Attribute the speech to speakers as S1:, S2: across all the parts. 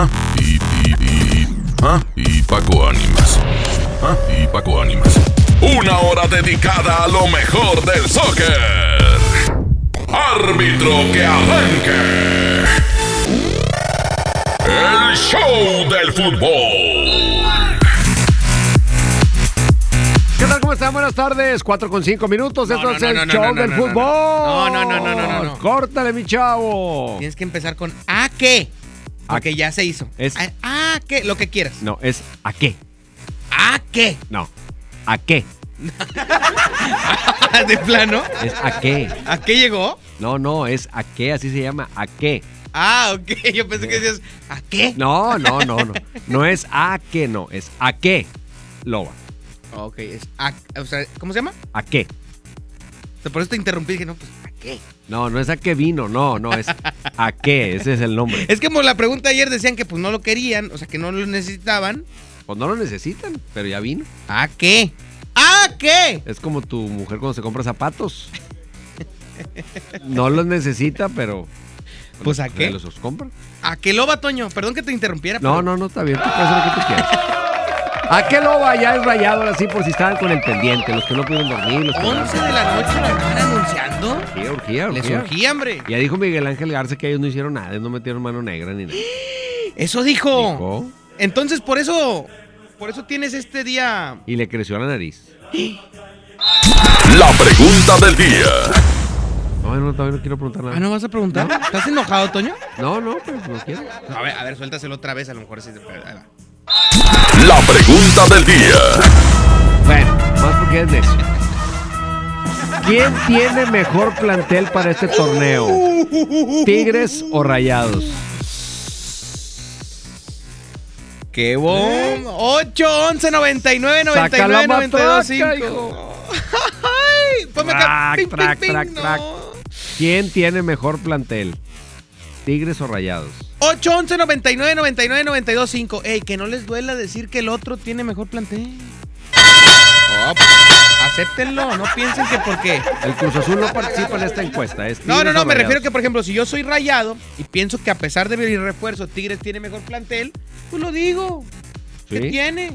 S1: Nelly. Y, y, y, ah, y Paco Ánimas. Ah, y Paco Ánimas. Una hora dedicada a lo mejor del soccer. Árbitro que arranque. El show del fútbol.
S2: ¿Qué tal? ¿Cómo están? Buenas tardes. 4 con 5 minutos.
S3: No,
S2: Esto
S3: no,
S2: es
S3: no,
S2: el show del fútbol.
S3: No, no, no, no, no, no, no.
S2: Córtale, mi chavo.
S3: Tienes que empezar con ¿a qué? Porque ya se hizo.
S2: Es-
S3: ¿A, a qué? Lo que quieras.
S2: No, es ¿a qué?
S3: ¿A qué?
S2: No. ¿A qué?
S3: De plano.
S2: Es ¿a qué?
S3: ¿A qué llegó?
S2: No, no, es ¿a qué? Así se llama ¿a qué?
S3: Ah, ok. Yo pensé que decías ¿a qué?
S2: No, no, no, no. No es ¿a qué? No, es ¿a qué? Loba.
S3: Ok, es a, o sea, ¿cómo se llama?
S2: ¿A qué?
S3: O sea, por eso te interrumpí dije, no, pues ¿a qué?
S2: No, no es ¿a qué vino? No, no, es ¿a qué? Ese es el nombre.
S3: Es que como la pregunta ayer decían que pues no lo querían, o sea, que no lo necesitaban.
S2: Pues no lo necesitan, pero ya vino.
S3: ¿A qué? ¿A qué?
S2: Es como tu mujer cuando se compra zapatos. No los necesita, pero.
S3: Pues, ¿a qué?
S2: los compra.
S3: ¿A qué loba, Toño? Perdón que te interrumpiera.
S2: No,
S3: pero-
S2: no, no, está bien. Tú puedes hacer lo que tú quieras. ¿A qué loba ya es rayado ahora sí por si estaban con el pendiente? Los que no pudieron dormir, los que
S3: 11 de la noche lo estaban anunciando.
S2: Urgía, urgía,
S3: Les
S2: urgía.
S3: hombre.
S2: Ya dijo Miguel Ángel Garza que ellos no hicieron nada, ellos no metieron mano negra ni nada.
S3: Eso dijo.
S2: Dijo,
S3: Entonces, por eso, por eso tienes este día.
S2: y le creció la nariz.
S1: La pregunta del día.
S2: No, no, todavía no quiero preguntar nada.
S3: Ah, ¿no vas a preguntar? ¿Estás enojado, Toño?
S2: No, no, pues no quiero.
S3: A ver, a ver, suéltaselo otra vez, a lo mejor sí. ahí va.
S1: La pregunta del día.
S2: Bueno, más porque es necio. ¿Quién tiene mejor plantel para este torneo? ¿Tigres o Rayados?
S3: ¡Qué bom! 8, 11, 99,
S2: Saca la
S3: 99, 92,
S2: matraca,
S3: 5.
S2: hijo.
S3: ¡Ay! Ponme acá.
S2: Trac,
S3: Ping, no.
S2: ¿Quién tiene mejor plantel? ¿Tigres o Rayados?
S3: 8, 11, 99, 99, 92, 5. Ey, que no les duela decir que el otro tiene mejor plantel. Oh, pues, acéptenlo, no piensen que porque.
S2: El Cruz Azul no participa en esta encuesta. ¿es
S3: No, no, no, me refiero que, por ejemplo, si yo soy rayado y pienso que a pesar de mi refuerzo, Tigres tiene mejor plantel, pues lo digo. ¿Qué tiene?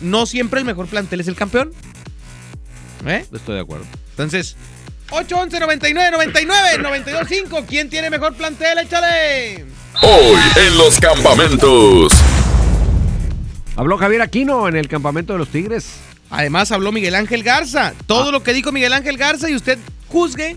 S3: No siempre el mejor plantel es el campeón. ¿Eh?
S2: Estoy de acuerdo.
S3: Entonces, 8, 11, 99, 99, 92, 5. ¿Quién tiene mejor plantel? Échale.
S1: Hoy en los campamentos.
S2: Habló Javier Aquino en el campamento de los Tigres.
S3: Además, habló Miguel Ángel Garza. Todo lo que dijo Miguel Ángel Garza y usted juzgue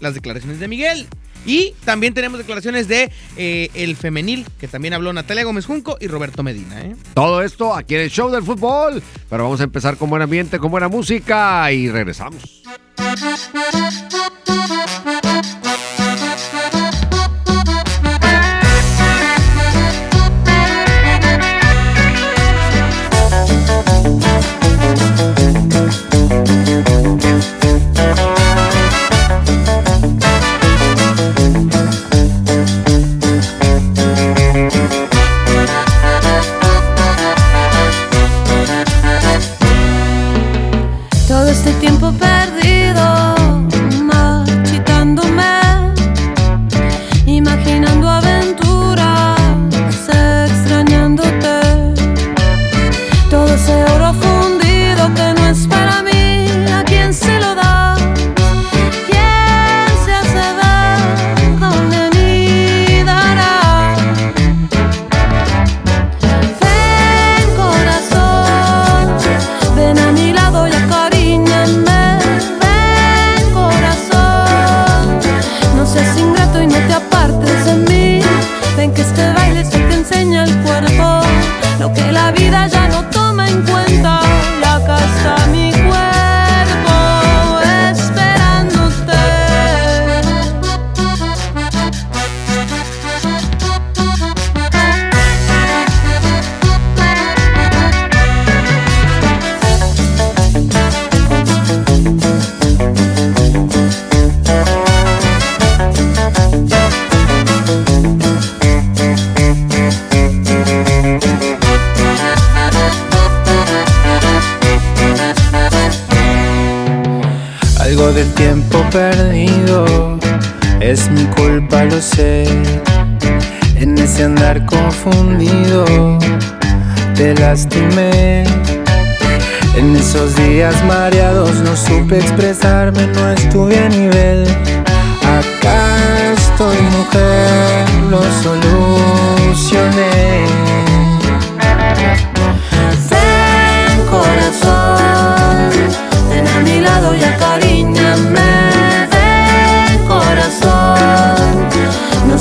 S3: las declaraciones de Miguel. Y también tenemos declaraciones de eh, el femenil, que también habló Natalia Gómez Junco y Roberto Medina. ¿eh?
S2: Todo esto aquí en el show del fútbol. Pero vamos a empezar con buen ambiente, con buena música y regresamos.
S4: Lo sé. En ese andar confundido te lastimé. En esos días mareados no supe expresarme, no estuve a nivel. Acá estoy mujer, lo solucioné. Ven corazón, ven a mi lado y acariñame.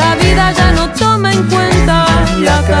S4: la vida ya no toma en cuenta. Y acá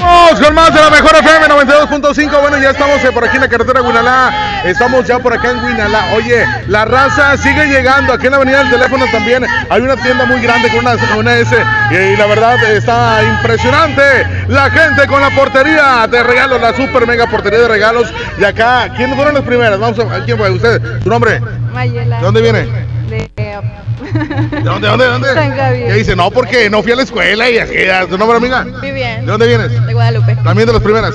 S5: Vamos con más de la mejor FM 92.5. Bueno, ya estamos eh, por aquí en la carretera Huinalá. Estamos ya por acá en Huinalá. Oye, la raza sigue llegando. Aquí en la avenida del teléfono también hay una tienda muy grande con una, una S. Y, la verdad está impresionante. La gente con la portería de regalos, la super mega portería de regalos. Y acá, ¿quiénes fueron las primeras? Vamos a ¿quién fue? ¿Usted? ¿Su nombre?
S6: Mayela.
S5: ¿De dónde viene?
S6: De...
S5: ¿De dónde, dónde, dónde?
S6: San Javier.
S5: ¿Qué dice? No, porque no fui a la escuela y así. ¿Tu nombre, amiga?
S6: Muy bien.
S5: ¿De dónde vienes?
S6: De Guadalupe.
S5: También de las primeras.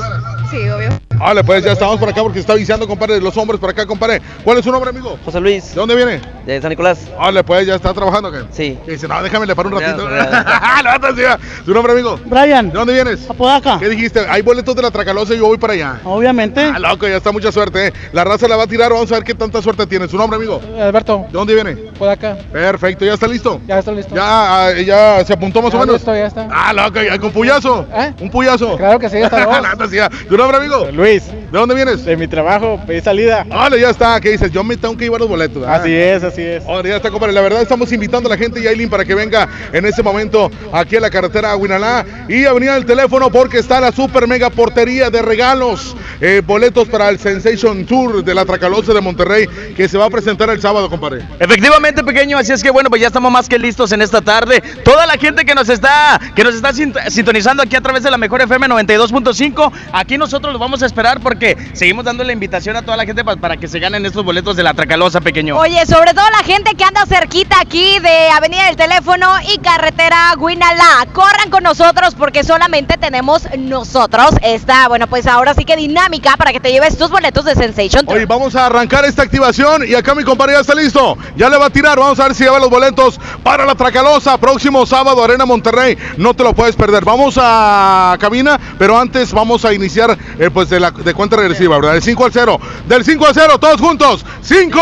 S6: Sí, obvio.
S5: Vale, pues ya estamos por acá porque está avisando, compadre, los hombres por acá, compadre. ¿Cuál es su nombre, amigo?
S7: José Luis.
S5: ¿De dónde viene?
S7: De San Nicolás.
S5: Vale, pues ya está trabajando, ¿qué?
S7: Sí.
S5: Dice, no, déjame le paro un ratito.
S7: ya.
S5: Levanta, sí, ya. ¿Tu nombre, amigo?
S8: Brian,
S5: ¿De dónde vienes?
S8: Apodaca.
S5: ¿Qué dijiste? Hay boletos de la Tracalosa y yo voy para allá.
S8: Obviamente.
S5: Ah, loco, ya está mucha suerte, ¿eh? La raza la va a tirar, vamos a ver qué tanta suerte tiene. ¿Su nombre, amigo?
S8: Alberto,
S5: ¿De dónde viene?
S8: Apodaca.
S5: Perfecto, ¿ya está listo?
S8: Ya está listo.
S5: ¿Ya, ah, ya se apuntó más
S8: Ya
S5: o menos?
S8: listo, ya está.
S5: Ah, loco, ya, con puyazo.
S8: ¿Eh?
S5: Un puyazo.
S8: Claro que sí, ya está.
S5: La neta, sí, ya. ¿Tu nombre, amigo?
S8: Luis,
S5: ¿De dónde vienes?
S8: de mi trabajo, pedí salida.
S5: Vale, ya está. ¿Qué dices? Yo me tengo que llevar los boletos. ¿ah?
S8: Así es, así es.
S5: Ahora ya está, compadre. La verdad, estamos invitando a la gente, Yailin, para que venga en ese momento aquí a la carretera Aguinalá y a venir al teléfono porque está la super mega portería de regalos. Eh, boletos para el Sensation Tour de la Tracalosa de Monterrey que se va a presentar el sábado, compadre.
S7: Efectivamente, pequeño, así es que bueno, pues ya estamos más que listos en esta tarde. Toda la gente que nos está que nos está sint- sintonizando aquí a través de la Mejor FM 92.5, aquí nosotros los vamos a esperar porque seguimos dando la invitación a toda la gente pa- para que se ganen estos boletos de la Tracalosa, pequeño.
S9: Oye, sobre todo la gente que anda cerquita aquí de Avenida del Teléfono y Carretera Guinalá. Corran con nosotros porque solamente tenemos nosotros esta, bueno, pues ahora sí que dinámica para que te lleves tus boletos de Sensation Tour.
S5: Hoy vamos a arrancar esta activación y acá mi compadre ya está listo. Ya le va a tirar. Vamos a ver si lleva los boletos para la Tracalosa. Próximo sábado, Arena Monterrey. No te lo puedes perder. Vamos a cabina, pero antes vamos a iniciar eh, pues de la de cuenta regresiva, ¿verdad? Del 5 al 0. Del 5 al 0, todos juntos. 5,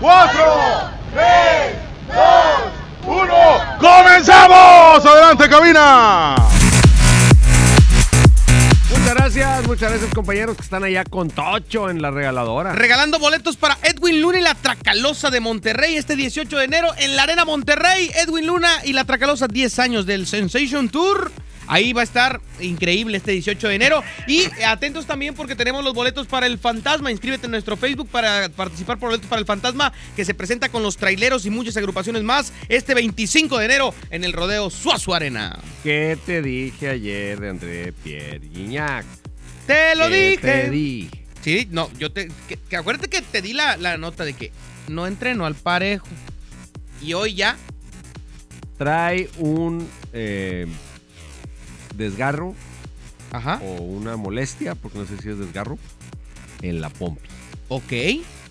S5: 4, 3, 2, 1. ¡Comenzamos! Adelante, cabina.
S2: Muchas gracias, muchas gracias compañeros que están allá con Tocho en la regaladora.
S3: Regalando boletos para Edwin Luna y la Tracalosa de Monterrey este 18 de enero en la Arena Monterrey. Edwin Luna y la Tracalosa, 10 años del Sensation Tour. Ahí va a estar increíble este 18 de enero. Y atentos también porque tenemos los boletos para el Fantasma. Inscríbete en nuestro Facebook para participar por boletos para el Fantasma que se presenta con los traileros y muchas agrupaciones más este 25 de enero en el Rodeo Suazo Arena.
S2: ¿Qué te dije ayer de André Pierre Guignac?
S3: Te lo
S2: ¿Qué
S3: dije.
S2: Te dije.
S3: Sí, no, yo te. Que, que acuérdate que te di la, la nota de que no entreno al parejo. Y hoy ya.
S2: Trae un eh, desgarro
S3: Ajá.
S2: o una molestia, porque no sé si es desgarro, en la pompi.
S3: Ok.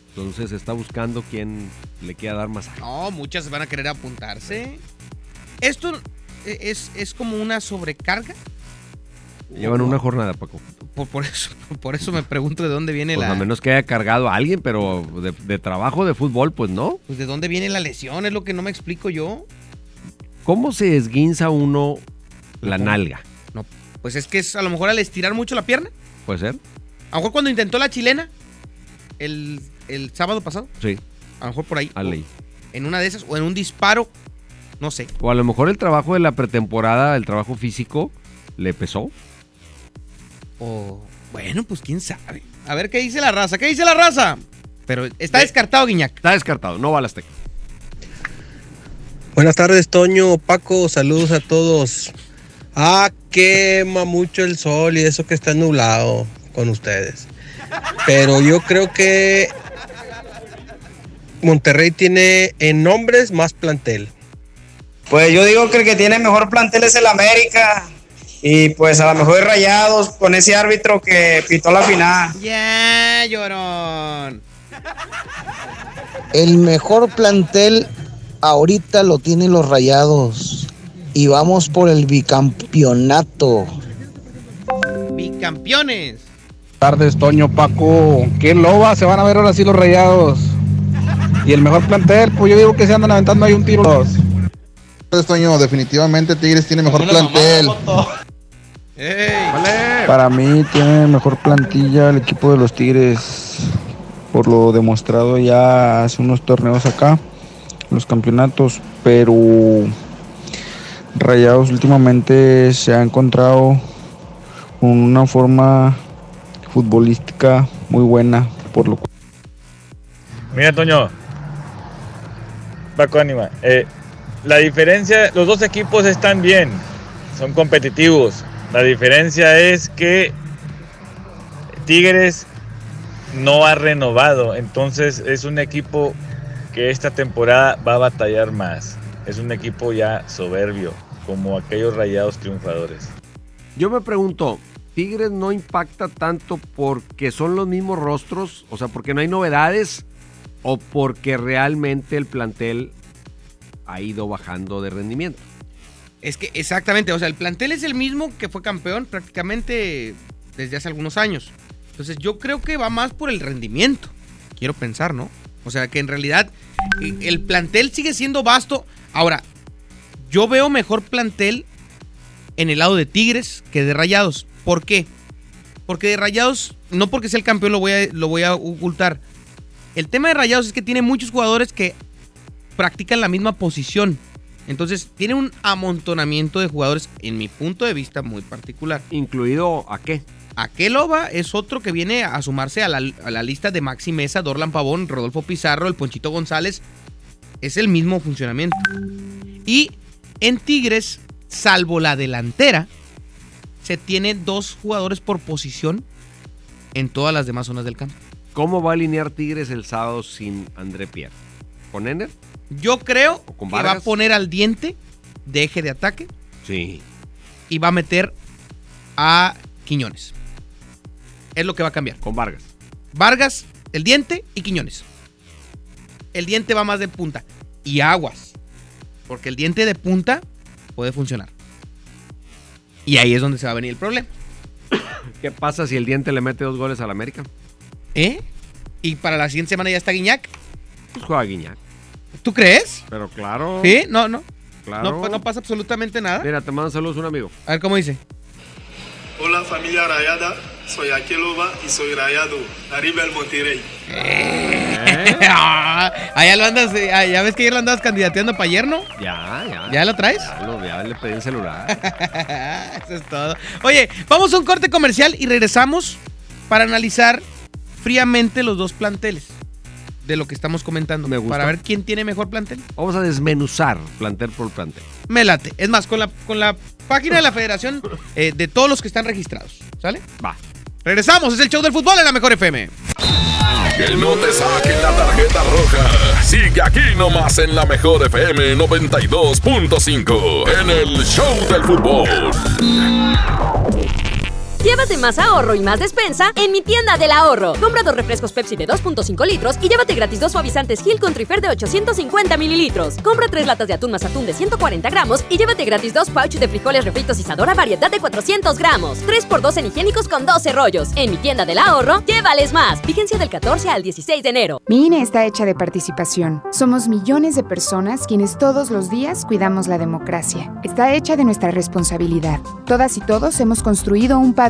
S2: Entonces está buscando quién le quiera dar masaje.
S3: No, muchas van a querer apuntarse. ¿Esto eh, es, es como una sobrecarga?
S2: Llevan una jornada, Paco.
S3: Por, por eso, por eso me pregunto de dónde viene
S2: Pues
S3: la.
S2: a menos que haya cargado a alguien, pero de, de trabajo de fútbol, pues no.
S3: Pues de dónde viene la lesión, es lo que no me explico yo.
S2: ¿Cómo se esguinza uno la nalga?
S3: Pues es que es a lo mejor al estirar mucho la pierna.
S2: ¿Puede ser?
S3: A lo mejor cuando intentó la chilena el, el sábado pasado.
S2: Sí,
S3: A lo mejor por ahí.
S2: a ley.
S3: En una de esas o en un disparo. No sé.
S2: O a lo mejor el trabajo de la pretemporada, el trabajo físico, le pesó.
S3: O bueno, pues quién sabe. A ver qué dice la raza. ¿Qué dice la raza? Pero está descartado, Guiñac.
S2: Está descartado, no va a la Azteca.
S10: Buenas tardes, Toño, Paco, saludos a todos. Ah, quema mucho el sol y eso que está nublado con ustedes. Pero yo creo que Monterrey tiene en nombres más plantel.
S11: Pues yo digo que el que tiene mejor plantel es el América. Y pues a lo mejor es Rayados con ese árbitro que pitó la final.
S3: Ya, llorón.
S12: El mejor plantel ahorita lo tienen los rayados. Y vamos por el bicampeonato.
S3: Bicampeones.
S13: tardes, Toño, Paco. ¿Qué loba se van a ver ahora sí los rayados? Y el mejor plantel, pues yo digo que se andan aventando ahí un tiro.
S14: Tardes, Toño, definitivamente Tigres tiene mejor plantel.
S13: Para mí tiene mejor plantilla el equipo de los Tigres. Por lo demostrado ya hace unos torneos acá, los campeonatos, pero Rayados últimamente se ha encontrado con una forma futbolística muy buena, por lo cual
S15: Mira, Toño. Paco Anima. eh, la diferencia, los dos equipos están bien, son competitivos. La diferencia es que Tigres no ha renovado, entonces es un equipo que esta temporada va a batallar más. Es un equipo ya soberbio, como aquellos rayados triunfadores.
S2: Yo me pregunto, ¿Tigres no impacta tanto porque son los mismos rostros? O sea, porque no hay novedades o porque realmente el plantel ha ido bajando de rendimiento.
S3: Es que exactamente, o sea, el plantel es el mismo que fue campeón prácticamente desde hace algunos años. Entonces yo creo que va más por el rendimiento. Quiero pensar, ¿no? O sea, que en realidad eh, el plantel sigue siendo vasto. Ahora, yo veo mejor plantel en el lado de Tigres que de Rayados. ¿Por qué? Porque de Rayados, no porque sea el campeón lo voy a, lo voy a ocultar. El tema de Rayados es que tiene muchos jugadores que practican la misma posición. Entonces, tiene un amontonamiento de jugadores, en mi punto de vista, muy particular.
S2: ¿Incluido a qué?
S3: Akeloba es otro que viene a sumarse a la, a la lista de Maxi Mesa, Dorlan Pavón, Rodolfo Pizarro, el Ponchito González. Es el mismo funcionamiento. Y en Tigres, salvo la delantera, se tiene dos jugadores por posición en todas las demás zonas del campo.
S2: ¿Cómo va a alinear Tigres el sábado sin André Pierre? ¿Con Ener?
S3: Yo creo que va a poner al diente de eje de ataque
S2: Sí.
S3: y va a meter a Quiñones. Es lo que va a cambiar.
S2: Con Vargas.
S3: Vargas, el diente y Quiñones. El diente va más de punta. Y aguas. Porque el diente de punta puede funcionar. Y ahí es donde se va a venir el problema.
S2: ¿Qué pasa si el diente le mete dos goles al América?
S3: ¿Eh? Y para la siguiente semana ya está Guiñac.
S2: Pues juega Guiñac.
S3: ¿Tú crees?
S2: Pero claro.
S3: ¿Sí? No, no.
S2: Claro.
S3: No, no pasa absolutamente nada.
S2: Mira, te mando saludos un amigo.
S3: A ver cómo dice.
S16: Hola familia Rayada, soy Akeloba y soy Rayado. Arriba el Monterrey.
S3: Ah, allá lo andas, eh, ah, ya ves que ayer lo andabas candidateando para ayer, ¿no?
S2: Ya, ya.
S3: ¿Ya lo traes?
S2: Ya, lo- ya le pedí el celular.
S3: Eso es todo. Oye, vamos a un corte comercial y regresamos para analizar fríamente los dos planteles de lo que estamos comentando.
S2: Me gusta.
S3: Para ver quién tiene mejor plantel.
S2: Vamos a desmenuzar plantel por plantel.
S3: Me late. Es más, con la, con la página de la federación eh, de todos los que están registrados. ¿Sale?
S2: Va.
S3: Regresamos, es el show del fútbol en la mejor FM.
S1: Que no te saquen la tarjeta roja. Sigue aquí nomás en la mejor FM 92.5 en el Show del Fútbol.
S17: Llévate más ahorro y más despensa en mi tienda del ahorro. Compra dos refrescos Pepsi de 2.5 litros y llévate gratis dos suavizantes Gil con Trifer de 850 mililitros. Compra tres latas de atún más atún de 140 gramos y llévate gratis dos pouches de frijoles refritos Isadora variedad de 400 gramos. 3x2 en higiénicos con 12 rollos. En mi tienda del ahorro, llévales más. Vigencia del 14 al 16 de enero.
S18: Mi INE está hecha de participación. Somos millones de personas quienes todos los días cuidamos la democracia. Está hecha de nuestra responsabilidad. Todas y todos hemos construido un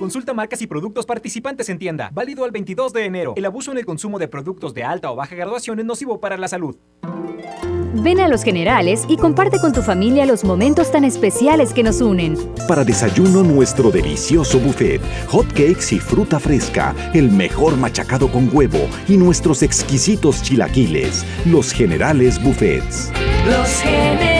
S19: Consulta marcas y productos participantes en tienda. Válido al 22 de enero. El abuso en el consumo de productos de alta o baja graduación es nocivo para la salud.
S20: Ven a Los Generales y comparte con tu familia los momentos tan especiales que nos unen.
S21: Para desayuno, nuestro delicioso buffet, hot cakes y fruta fresca, el mejor machacado con huevo y nuestros exquisitos chilaquiles. Los Generales Buffets.
S22: Los generales.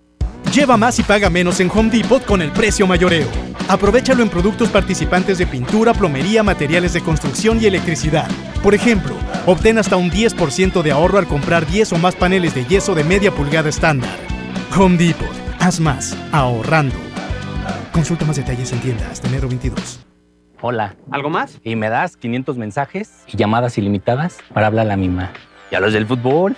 S23: Lleva más y paga menos en Home Depot con el precio mayoreo. Aprovechalo en productos participantes de pintura, plomería, materiales de construcción y electricidad. Por ejemplo, obtén hasta un 10% de ahorro al comprar 10 o más paneles de yeso de media pulgada estándar. Home Depot. Haz más, ahorrando. Consulta más detalles en tienda hasta enero 22.
S24: Hola. ¿Algo más? Y me das 500 mensajes y llamadas ilimitadas para hablar a la misma. ¿Y a los del fútbol?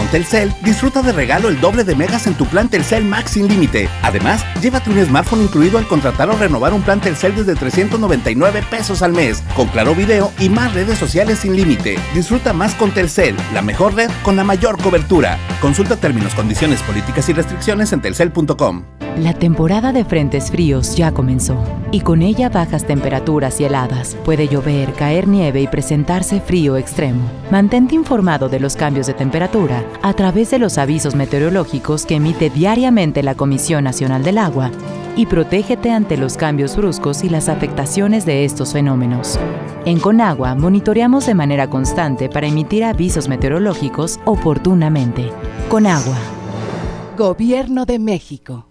S25: Telcel, disfruta de regalo el doble de megas en tu plan Telcel Max sin límite. Además, llévate un smartphone incluido al contratar o renovar un plan Telcel desde 399 pesos al mes, con claro video y más redes sociales sin límite. Disfruta más con Telcel, la mejor red con la mayor cobertura. Consulta términos, condiciones, políticas y restricciones en telcel.com.
S26: La temporada de frentes fríos ya comenzó y con ella bajas temperaturas y heladas. Puede llover, caer nieve y presentarse frío extremo. Mantente informado de los cambios de temperatura a través de los avisos meteorológicos que emite diariamente la Comisión Nacional del Agua y protégete ante los cambios bruscos y las afectaciones de estos fenómenos. En Conagua monitoreamos de manera constante para emitir avisos meteorológicos oportunamente. Conagua.
S27: Gobierno de México.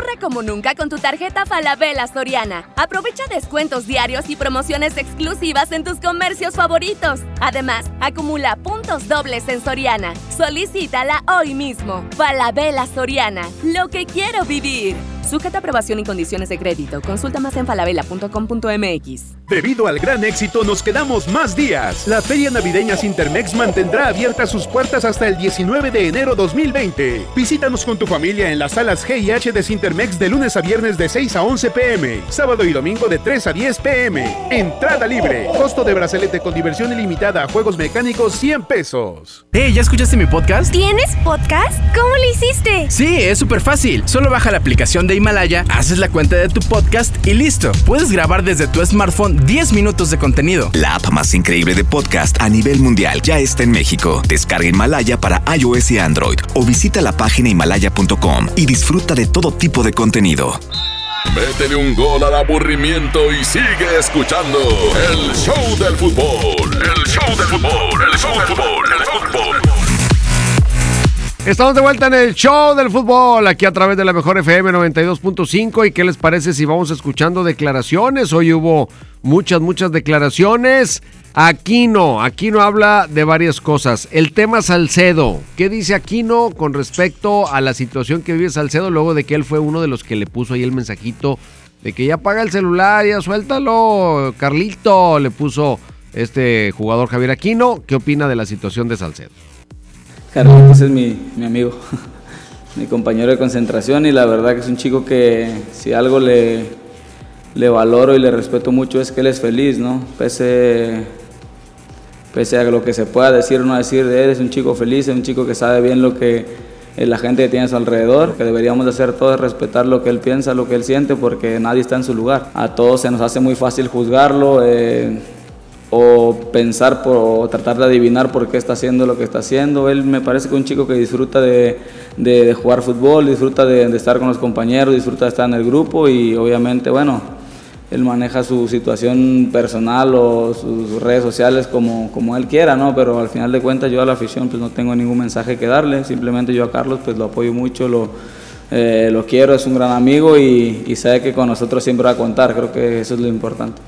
S17: Ahorra como nunca con tu tarjeta Falabella Soriana. Aprovecha descuentos diarios y promociones exclusivas en tus comercios favoritos. Además, acumula puntos dobles en Soriana. Solicítala hoy mismo. Falabella Soriana, lo que quiero vivir. Sujeta a aprobación y condiciones de crédito. Consulta más en falabella.com.mx.
S28: Debido al gran éxito, nos quedamos más días. La Feria Navideña Sintermex mantendrá abiertas sus puertas hasta el 19 de enero 2020. Visítanos con tu familia en las salas G y H de Sintermex de lunes a viernes de 6 a 11 pm, sábado y domingo de 3 a 10 pm. Entrada libre. Costo de bracelete con diversión ilimitada a juegos mecánicos 100 pesos.
S29: Hey, ¿ya escuchaste mi podcast?
S30: ¿Tienes podcast? ¿Cómo lo hiciste?
S29: Sí, es súper fácil. Solo baja la aplicación de Himalaya, haces la cuenta de tu podcast y listo. Puedes grabar desde tu smartphone 10 minutos de contenido.
S31: La app más increíble de podcast a nivel mundial ya está en México. Descarga Himalaya para iOS y Android o visita la página himalaya.com y disfruta de todo tipo de contenido.
S1: Métele un gol al aburrimiento y sigue escuchando el show del fútbol. El show del fútbol, el show del fútbol, el show del fútbol.
S2: Estamos de vuelta en el show del fútbol, aquí a través de la mejor FM 92.5. ¿Y qué les parece si vamos escuchando declaraciones? Hoy hubo muchas, muchas declaraciones. Aquino, Aquino habla de varias cosas. El tema Salcedo, ¿qué dice Aquino con respecto a la situación que vive Salcedo luego de que él fue uno de los que le puso ahí el mensajito de que ya paga el celular, ya suéltalo, Carlito, le puso este jugador Javier Aquino. ¿Qué opina de la situación de Salcedo?
S32: Carlitos es mi, mi amigo, mi compañero de concentración y la verdad que es un chico que si algo le, le valoro y le respeto mucho es que él es feliz, ¿no? Pese, pese a lo que se pueda decir o no decir de él, es un chico feliz, es un chico que sabe bien lo que eh, la gente tiene a su alrededor, que deberíamos de hacer todo es respetar lo que él piensa, lo que él siente, porque nadie está en su lugar. A todos se nos hace muy fácil juzgarlo. Eh, o pensar por, o tratar de adivinar por qué está haciendo lo que está haciendo. Él me parece que es un chico que disfruta de, de, jugar fútbol, disfruta de, estar con los compañeros, disfruta de estar en el grupo y obviamente, bueno, él maneja su situación personal o sus redes sociales como, como él quiera, ¿no? Pero al final de cuentas yo a la afición pues no tengo ningún mensaje que darle, simplemente yo a Carlos pues lo apoyo mucho, lo, eh, lo quiero, es un gran amigo y, y sabe que con nosotros siempre va a contar, creo que eso es lo importante.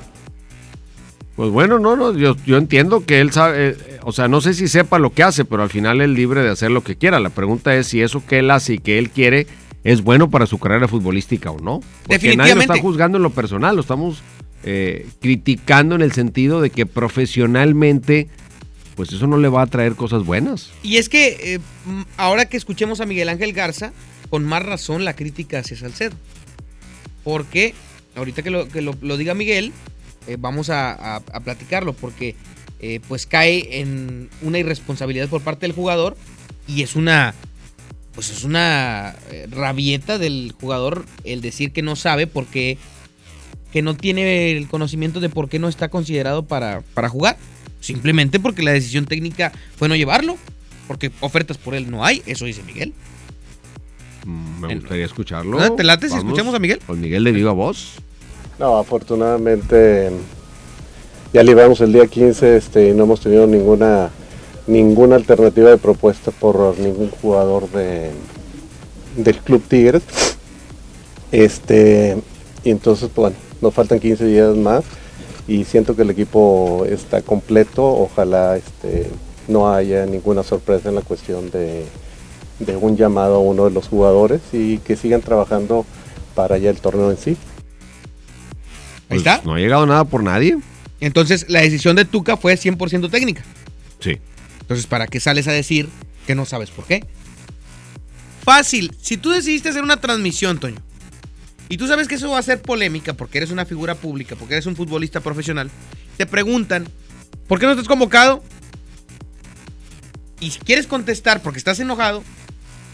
S2: Pues bueno, no, no, yo, yo entiendo que él sabe, eh, o sea, no sé si sepa lo que hace, pero al final es libre de hacer lo que quiera. La pregunta es si eso que él hace y que él quiere es bueno para su carrera futbolística o no. Porque nadie lo está juzgando en lo personal, lo estamos eh, criticando en el sentido de que profesionalmente, pues eso no le va a traer cosas buenas.
S3: Y es que eh, ahora que escuchemos a Miguel Ángel Garza, con más razón la crítica hacia Salcedo. Porque ahorita que lo, que lo, lo diga Miguel, eh, vamos a, a, a, platicarlo porque eh, pues cae en una irresponsabilidad por parte del jugador y es una pues es una eh, rabieta del jugador el decir que no sabe porque que no tiene el conocimiento de por qué no está considerado para, para jugar simplemente porque la decisión técnica fue no llevarlo porque ofertas por él no hay eso dice Miguel
S2: mm, me gustaría escucharlo.
S3: ¿Te late si escuchamos a Miguel?
S2: Con Miguel de viva voz.
S33: No, afortunadamente ya libramos el día 15 este, y no hemos tenido ninguna, ninguna alternativa de propuesta por ningún jugador de, del Club Tigres. Este, y entonces, pues, bueno, nos faltan 15 días más y siento que el equipo está completo. Ojalá este, no haya ninguna sorpresa en la cuestión de, de un llamado a uno de los jugadores y que sigan trabajando para ya el torneo en sí.
S3: Ahí está.
S2: Pues, No ha llegado nada por nadie.
S3: Entonces, la decisión de Tuca fue 100% técnica.
S2: Sí.
S3: Entonces, ¿para qué sales a decir que no sabes por qué? Fácil. Si tú decidiste hacer una transmisión, Toño, y tú sabes que eso va a ser polémica porque eres una figura pública, porque eres un futbolista profesional, te preguntan, ¿por qué no estás convocado? Y si quieres contestar porque estás enojado,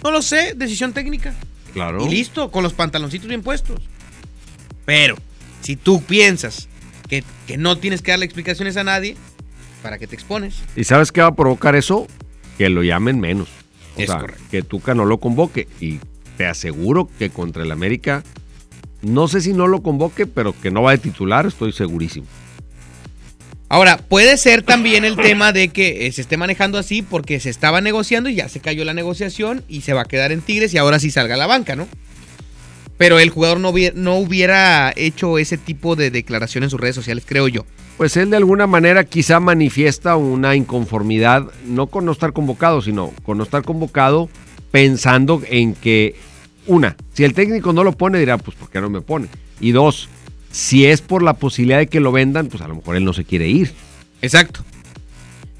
S3: no lo sé, decisión técnica.
S2: Claro.
S3: Y listo, con los pantaloncitos bien puestos. Pero, si tú piensas que, que, no tienes que darle explicaciones a nadie, ¿para qué te expones?
S2: ¿Y sabes qué va a provocar eso? Que lo llamen menos. O
S3: es
S2: sea,
S3: correcto.
S2: que Tuca no lo convoque. Y te aseguro que contra el América, no sé si no lo convoque, pero que no va de titular, estoy segurísimo.
S3: Ahora, puede ser también el tema de que eh, se esté manejando así porque se estaba negociando y ya se cayó la negociación y se va a quedar en Tigres y ahora sí salga a la banca, ¿no? Pero el jugador no hubiera, no hubiera hecho ese tipo de declaración en sus redes sociales, creo yo.
S2: Pues él de alguna manera quizá manifiesta una inconformidad, no con no estar convocado, sino con no estar convocado pensando en que, una, si el técnico no lo pone, dirá, pues ¿por qué no me pone? Y dos, si es por la posibilidad de que lo vendan, pues a lo mejor él no se quiere ir.
S3: Exacto.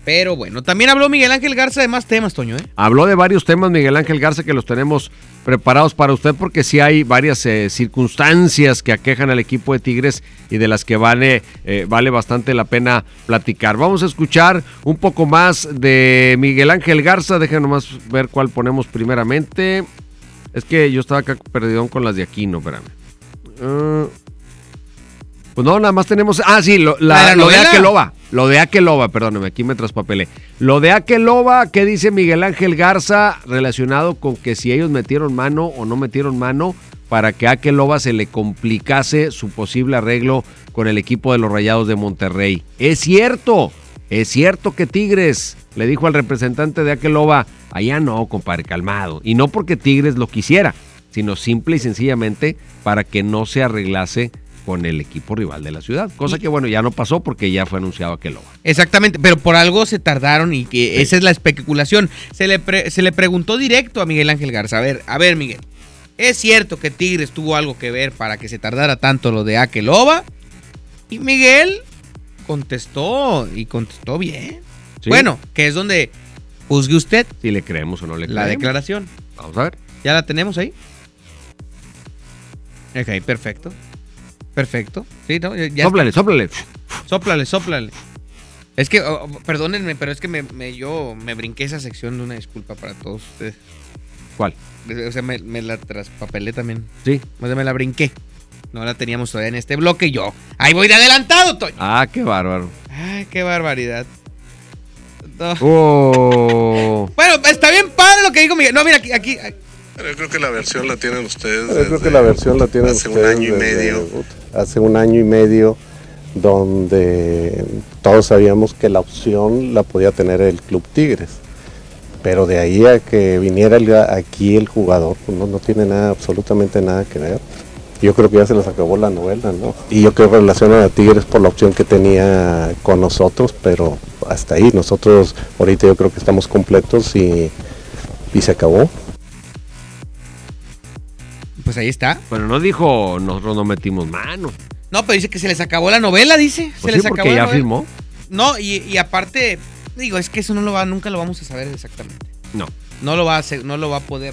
S3: Pero bueno, también habló Miguel Ángel Garza de más temas, Toño, ¿eh?
S2: Habló de varios temas Miguel Ángel Garza que los tenemos preparados para usted porque sí hay varias eh, circunstancias que aquejan al equipo de Tigres y de las que vale, eh, vale bastante la pena platicar. Vamos a escuchar un poco más de Miguel Ángel Garza. Déjenme nomás ver cuál ponemos primeramente. Es que yo estaba acá perdido con las de Aquino, espérame. Uh, Pues no, nada más tenemos. Ah, sí, lo, la-
S3: ¿La la novela?
S2: Akeloba. Lo de Akeloba, perdóneme, aquí me traspapelé. Lo de Akeloba, ¿qué dice Miguel Ángel Garza relacionado con que si ellos metieron mano o no metieron mano para que a Akeloba se le complicase su posible arreglo con el equipo de los Rayados de Monterrey? Es cierto, es cierto que Tigres le dijo al representante de Akeloba, allá no, compadre, calmado. Y no porque Tigres lo quisiera, sino simple y sencillamente para que no se arreglase con el equipo rival de la ciudad. Cosa que bueno, ya no pasó porque ya fue anunciado Akeloba.
S3: Exactamente, pero por algo se tardaron y que esa es la especulación. Se le, pre- se le preguntó directo a Miguel Ángel Garza. A ver, a ver, Miguel. ¿Es cierto que Tigres tuvo algo que ver para que se tardara tanto lo de Akeloba? Y Miguel contestó y contestó bien.
S2: Sí.
S3: Bueno, que es donde juzgue usted
S2: Si le creemos o no le
S3: la
S2: creemos.
S3: declaración.
S2: Vamos a ver.
S3: ¿Ya la tenemos ahí? Ok, perfecto. Perfecto. Sí, ¿no? Ya-
S2: Sóplale, sóplale.
S3: Sóplale, sóplale. Es que, oh, oh, perdónenme, pero es que me, me- yo me brinqué esa sección de una disculpa para todos ustedes.
S2: ¿Cuál?
S3: O sea, me, me la traspapelé también.
S2: Sí.
S3: O sea, me la brinqué. No la teníamos todavía en este bloque y yo. Ahí voy de adelantado, Toño.
S2: Ah, qué bárbaro.
S3: Ay, qué barbaridad. No.
S2: Oh.
S3: Bueno, está bien padre lo que dijo Miguel. No, mira, aquí, aquí.
S10: Yo creo que la versión la tienen ustedes.
S33: Yo creo que la versión la tienen
S10: hace un año y medio.
S33: hace un año y medio, donde todos sabíamos que la opción la podía tener el Club Tigres. Pero de ahí a que viniera el- aquí el jugador, pues no, no tiene nada, absolutamente nada que ver. Yo creo que ya se les acabó la novela, ¿no? Y yo creo que relacionan a Tigres por la opción que tenía con nosotros, pero hasta ahí. Nosotros ahorita yo creo que estamos completos y, y se acabó.
S3: Pues ahí está.
S2: Pero no dijo, nosotros no metimos mano.
S3: No, pero dice que se les acabó la novela, dice.
S2: Pues
S3: se
S2: sí,
S3: les
S2: porque
S3: acabó la
S2: ya firmó.
S3: No, y, y aparte, digo, es que eso no lo va, nunca lo vamos a saber exactamente.
S2: No.
S3: No lo va a hacer, no lo va a poder.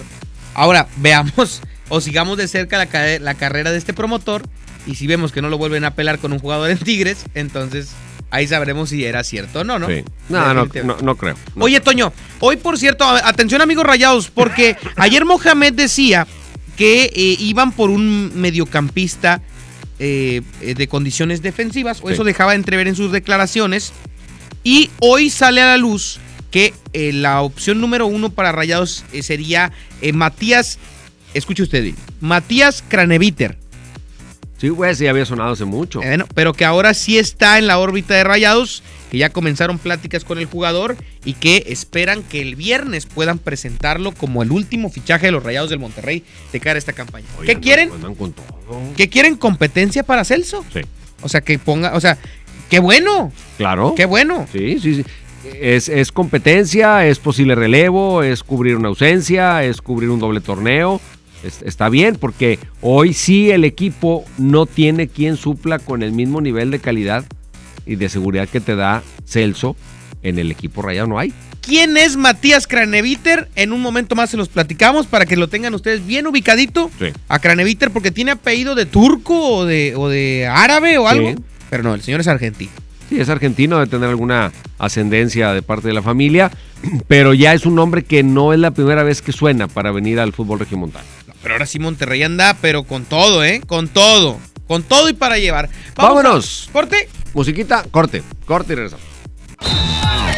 S3: Ahora, veamos o sigamos de cerca la, ca- la carrera de este promotor. Y si vemos que no lo vuelven a pelar con un jugador en Tigres, entonces ahí sabremos si era cierto o no, ¿no?
S2: Sí. No, no, no, no creo. No.
S3: Oye, Toño, hoy por cierto, atención amigos rayados, porque ayer Mohamed decía que eh, iban por un mediocampista eh, eh, de condiciones defensivas, o
S2: Sí.
S3: eso dejaba entrever en sus declaraciones, y hoy sale a la luz que eh, la opción número uno para rayados sería Matías, escuche usted, Matías Craneviter.
S2: Sí, güey, sí había sonado hace mucho.
S3: Eh, Bueno, pero que ahora sí está en la órbita de Rayados, que ya comenzaron pláticas con el jugador y que esperan que el viernes puedan presentarlo como el último fichaje de los Rayados del Monterrey de cara a esta campaña.
S2: Oye,
S3: ¿Qué
S2: andan-
S3: quieren?
S2: andan con todo.
S3: ¿Qué quieren competencia para Celso?
S2: Sí.
S3: O sea, que ponga, o sea, qué bueno,
S2: Claro.
S3: qué bueno.
S2: Sí, sí, sí. Es, es competencia, es posible relevo, es cubrir una ausencia, es cubrir un doble torneo. Es- está bien, porque hoy sí el equipo no tiene quien supla con el mismo nivel de calidad y de seguridad que te da Celso en el equipo rayado. No hay.
S3: ¿Quién es Matías Craneviter? En un momento más se los platicamos para que lo tengan ustedes bien ubicadito
S2: Sí.
S3: a Craneviter porque tiene apellido de turco o de, o de árabe o
S2: Sí.
S3: algo. Pero no, el señor es argentino.
S2: Sí, es argentino, de tener alguna ascendencia de parte de la familia, pero ya es un nombre que no es la primera vez que suena para venir al fútbol regiomontano.
S3: Pero ahora sí Monterrey anda, pero con todo, ¿eh? Con todo. Con todo y para llevar.
S2: Vámonos.
S3: a- corte.
S2: Musiquita, corte, corte y regresamos.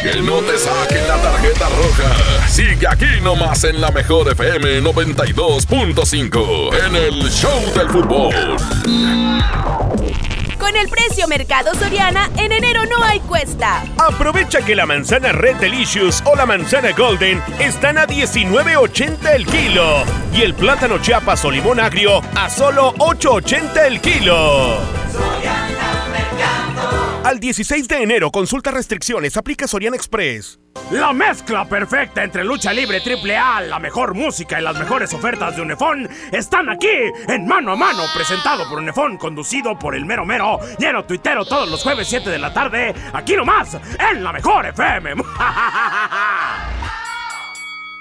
S1: Que no te saquen la tarjeta roja. Sigue aquí nomás en la mejor FM 92.5 en el Show del Fútbol.
S17: Con el precio Mercado Soriana, en enero no hay cuesta.
S28: Aprovecha que la manzana Red Delicious o la manzana Golden están a 19.80 el kilo y el plátano Chiapas o limón agrio a solo 8.80 el kilo. Al 16 de enero, consulta restricciones, aplica Soriana Express.
S34: La mezcla perfecta entre lucha libre triple A, la mejor música y las mejores ofertas de Unefón están aquí en Mano a Mano, presentado por Unefón, conducido por el mero mero, lleno tuitero todos los jueves 7 de la tarde, aquí nomás, en la mejor FM.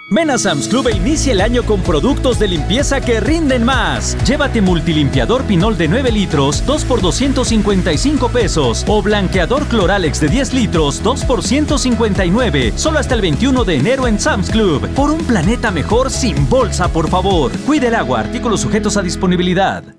S35: Ven a Sam's Club e inicia el año con productos de limpieza que rinden más. Llévate multilimpiador Pinol de 9 litros, 2 por 255 pesos. O blanqueador Cloralex de 10 litros, 2 por 159. Solo hasta el 21 de enero en Sam's Club. Por un planeta mejor sin bolsa, por favor. Cuide el agua, artículos sujetos a disponibilidad.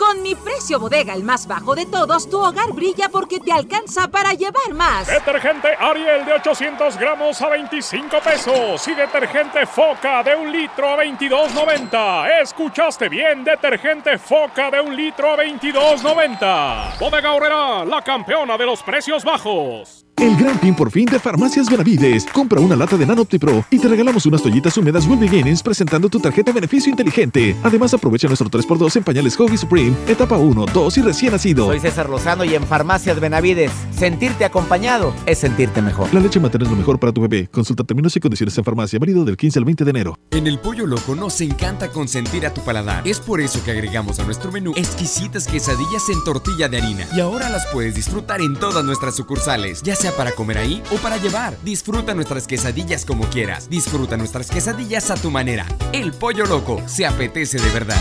S36: Con mi precio bodega, el más bajo de todos, tu hogar brilla porque te alcanza para llevar más.
S37: Detergente Ariel de 800 gramos a 25 pesos y detergente Foca de un litro a 22.90. ¿Escuchaste bien? Detergente Foca de un litro a 22.90. Bodega Horrera, la campeona de los precios bajos.
S38: El gran fin por fin de Farmacias Benavides. Compra una lata de Nanoptipro y te regalamos unas toallitas húmedas Will Beginnings presentando tu tarjeta de beneficio inteligente. Además, aprovecha nuestro 3x2 en pañales Hobby Supreme, etapa 1, 2 y recién nacido.
S39: Soy César Lozano y en Farmacias Benavides, sentirte acompañado es sentirte mejor.
S38: La leche materna es lo mejor para tu bebé. Consulta términos y condiciones en farmacia, válido del 15 al 20 de enero.
S40: En el Pollo Loco nos encanta consentir a tu paladar. Es por eso que agregamos a nuestro menú exquisitas quesadillas en tortilla de harina. Y ahora las puedes disfrutar en todas nuestras sucursales, ya sea para comer ahí o para llevar. Disfruta nuestras quesadillas como quieras. Disfruta nuestras quesadillas a tu manera. El Pollo Loco se apetece de verdad.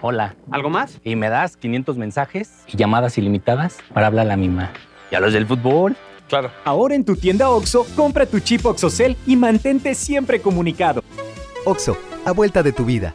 S24: Hola. ¿Algo más? Y me das 500 mensajes y llamadas ilimitadas para hablar a la misma. ¿Y a los del fútbol?
S19: Claro. Ahora en tu tienda OXO, compra tu chip OXOCEL y mantente siempre comunicado.
S41: OXO, a vuelta de tu vida.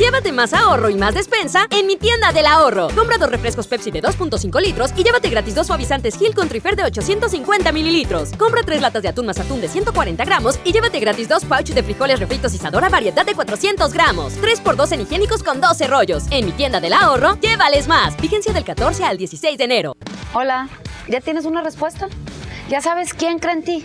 S17: Llévate más ahorro y más despensa en mi tienda del ahorro. Compra dos refrescos Pepsi de 2.5 litros y llévate gratis dos suavizantes Gil con Trifer de 850 mililitros. Compra tres latas de atún más atún de 140 gramos y llévate gratis dos pouches de frijoles refritos Isadora variedad de 400 gramos. 3x2 en higiénicos con 12 rollos. En mi tienda del ahorro, llévales más. Vigencia del 14 al 16 de enero.
S42: Hola, ¿ya tienes una respuesta? ¿Ya sabes quién cree en ti?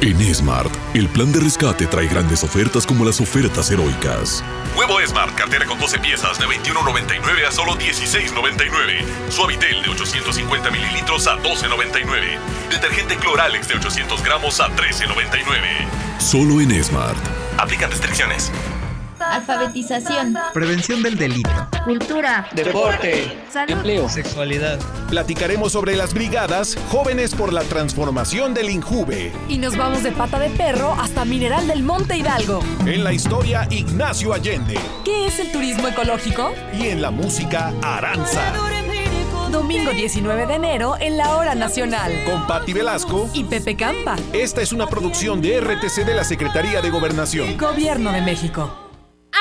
S1: En Smart, el plan de rescate trae grandes ofertas como las ofertas heroicas.
S43: Huevo Smart, cartera con 12 piezas de 21.99 a solo 16.99. Suavitel de 850 mililitros a 12.99. Detergente Cloralex de 800 gramos a 13.99.
S1: Solo en Smart.
S43: Aplican restricciones.
S44: Alfabetización.
S45: Prevención del delito.
S44: Cultura.
S45: Deporte.
S44: Salud.
S45: Empleo. Sexualidad.
S28: Platicaremos sobre las brigadas Jóvenes por la Transformación del Injuve.
S46: Y nos vamos de pata de perro hasta Mineral del Monte Hidalgo.
S28: En la historia, Ignacio Allende.
S46: ¿Qué es el turismo ecológico?
S28: Y en la música, Aranza.
S46: Domingo 19 de enero en la Hora Nacional.
S28: Con Patti Velasco
S46: y Pepe Campa.
S28: Esta es una producción de RTC de la Secretaría de Gobernación.
S46: Gobierno de México.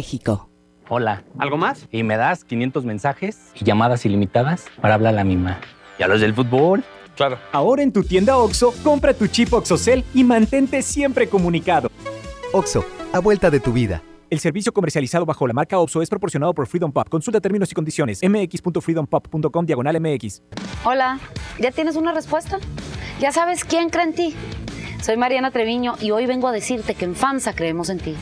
S27: México.
S24: Hola. ¿Algo más? Y me das 500 mensajes y llamadas ilimitadas para hablar a la misma. ¿Y a los del fútbol?
S19: Claro. Ahora en tu tienda OXO, compra tu chip OXOCEL y mantente siempre comunicado.
S41: OXO, a vuelta de tu vida.
S19: El servicio comercializado bajo la marca OPSO es proporcionado por Freedom Pop. Consulta términos y condiciones. mx.freedompop.com diagonal mx.
S42: Hola, ¿ya tienes una respuesta? ¿Ya sabes quién cree en ti? Soy Mariana Treviño y hoy vengo a decirte que en FAMSA creemos en ti.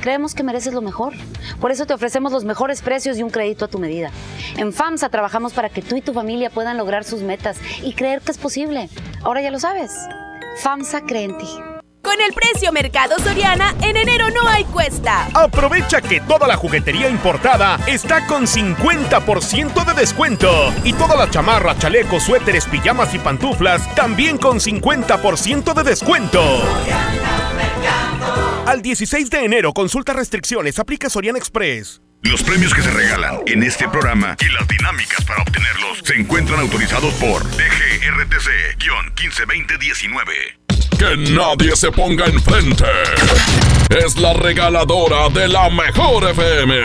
S42: Creemos que mereces lo mejor. Por eso te ofrecemos los mejores precios y un crédito a tu medida. En FAMSA trabajamos para que tú y tu familia puedan lograr sus metas y creer que es posible. Ahora ya lo sabes. FAMSA cree en ti.
S17: Con el precio Mercado Soriana, en enero no hay cuesta.
S28: Aprovecha que toda la juguetería importada está con 50% de descuento. Y todas las chamarras, chalecos, suéteres, pijamas y pantuflas también con 50% de descuento. Al 16 de enero, consulta restricciones, aplica Soriana Express.
S1: Los premios que se regalan en este programa y las dinámicas para obtenerlos se encuentran autorizados por DGRTC-152019. Que nadie se ponga enfrente. Es la regaladora de la mejor FM.